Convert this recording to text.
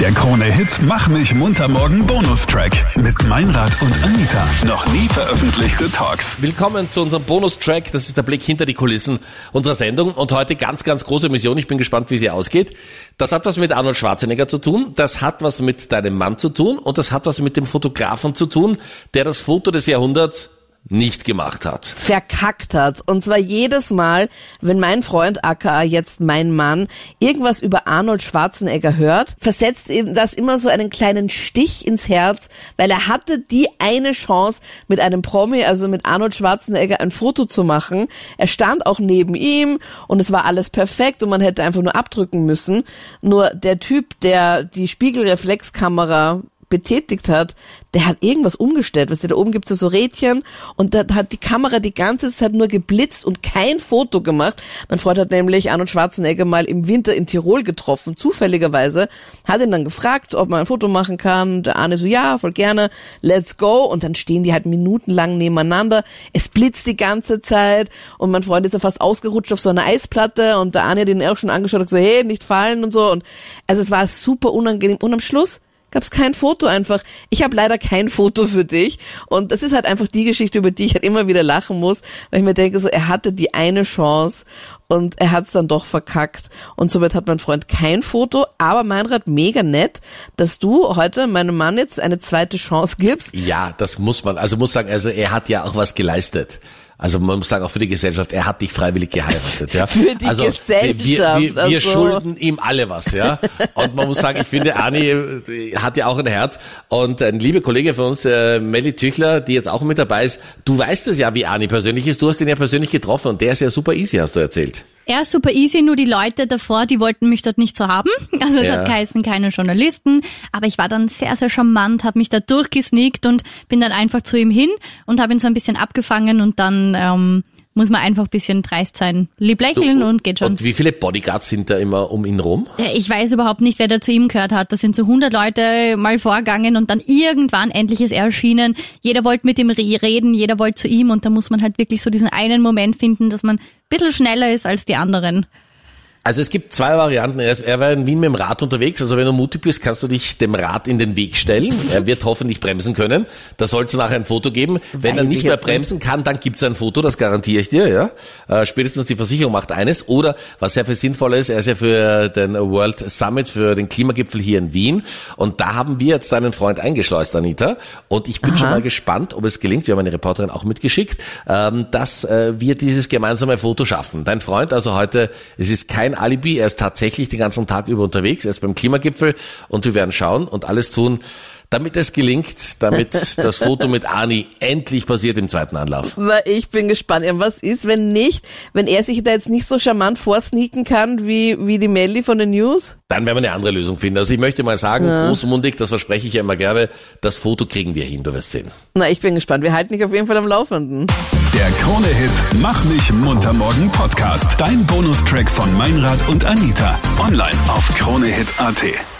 Der Krone-Hit Mach mich munter morgen Bonustrack mit Meinrad und Anita. Noch nie veröffentlichte Talks. Willkommen zu unserem Bonustrack. Das ist der Blick hinter die Kulissen unserer Sendung. Und heute ganz, ganz große Mission. Ich bin gespannt, wie sie ausgeht. Das hat was mit Arnold Schwarzenegger zu tun. Das hat was mit deinem Mann zu tun. Und das hat was mit dem Fotografen zu tun, der das Foto des Jahrhunderts nicht gemacht hat. Verkackt hat. Und zwar jedes Mal, wenn mein Freund aka jetzt mein Mann irgendwas über Arnold Schwarzenegger hört, versetzt ihm das immer so einen kleinen Stich ins Herz, weil er hatte die eine Chance mit einem Promi, also mit Arnold Schwarzenegger ein Foto zu machen. Er stand auch neben ihm und es war alles perfekt und man hätte einfach nur abdrücken müssen. Nur der Typ, der die Spiegelreflexkamera betätigt hat, der hat irgendwas umgestellt. Weißt du, da oben gibt es so Rädchen und da hat die Kamera die ganze Zeit nur geblitzt und kein Foto gemacht. Mein Freund hat nämlich Arnold Schwarzenegger mal im Winter in Tirol getroffen, zufälligerweise, hat ihn dann gefragt, ob man ein Foto machen kann. Der Arne so, ja, voll gerne, let's go. Und dann stehen die halt minutenlang nebeneinander. Es blitzt die ganze Zeit und mein Freund ist ja fast ausgerutscht auf so einer Eisplatte und der Arne hat ihn auch schon angeschaut und gesagt, hey, nicht fallen und so. Und also es war super unangenehm. Und am Schluss gab es kein Foto einfach. Ich habe leider kein Foto für dich. Und das ist halt einfach die Geschichte, über die ich halt immer wieder lachen muss, weil ich mir denke, so er hatte die eine Chance und er hat es dann doch verkackt. Und somit hat mein Freund kein Foto, aber mein Rat mega nett, dass du heute meinem Mann jetzt eine zweite Chance gibst. Ja, das muss man. Also muss sagen, also er hat ja auch was geleistet. Also man muss sagen, auch für die Gesellschaft, er hat dich freiwillig geheiratet, ja. für die also, Gesellschaft. Wir, wir, wir also. schulden ihm alle was, ja. Und man muss sagen, ich finde, Ani äh, hat ja auch ein Herz. Und ein lieber Kollege von uns, äh, Melly Tüchler, die jetzt auch mit dabei ist, du weißt es ja, wie Ani persönlich ist. Du hast ihn ja persönlich getroffen und der ist ja super easy, hast du erzählt. Er ist super easy, nur die Leute davor, die wollten mich dort nicht so haben. Also es Ja. hat geheißen, keine Journalisten. Aber ich war dann sehr, sehr charmant, habe mich da durchgesneakt und bin dann einfach zu ihm hin und habe ihn so ein bisschen abgefangen und dann ähm, muss man einfach ein bisschen dreist sein. Lieb lächeln und geht schon. Und wie viele Bodyguards sind da immer um ihn rum? Ich weiß überhaupt nicht, wer da zu ihm gehört hat. Da sind so 100 Leute mal vorgegangen und dann irgendwann endlich ist er erschienen. Jeder wollte mit ihm re- reden, jeder wollte zu ihm und da muss man halt wirklich so diesen einen Moment finden, dass man ein bisschen schneller ist als die anderen. Also es gibt zwei Varianten. Er, war in Wien mit dem Rad unterwegs. Also wenn du mutig bist, kannst du dich dem Rad in den Weg stellen. Er wird hoffentlich bremsen können. Da soll es nachher ein Foto geben. Wenn er nicht ich mehr bremsen kann, dann gibt's ein Foto, das garantiere ich dir. Ja, äh, Spätestens die Versicherung macht eines. Oder was sehr viel sinnvoller ist, er ist ja für den World Summit, für den Klimagipfel hier in Wien. Und da haben wir jetzt deinen Freund eingeschleust, Anita. Und ich bin schon mal gespannt, ob es gelingt. Wir haben eine Reporterin auch mitgeschickt, ähm, dass äh, wir dieses gemeinsame Foto schaffen. Dein Freund, also heute, es ist kein Alibi, er ist tatsächlich den ganzen Tag über unterwegs, er ist beim Klimagipfel und wir werden schauen und alles tun, damit es gelingt, damit das Foto mit Ani endlich passiert im zweiten Anlauf. Ich bin gespannt. Ja, was ist, wenn nicht, wenn er sich da jetzt nicht so charmant vorsneaken kann wie, wie die Melly von den News? Dann werden wir eine andere Lösung finden. Also ich möchte mal sagen, großmundig, das verspreche ich ja immer gerne, das Foto kriegen wir hin, du wirst sehen. Na, ich bin gespannt. Wir halten dich auf jeden Fall am Laufenden. Der Krone-Hit Mach mich munter morgen Podcast. Dein Bonustrack von Meinrad und Anita. Online auf kronehit.at.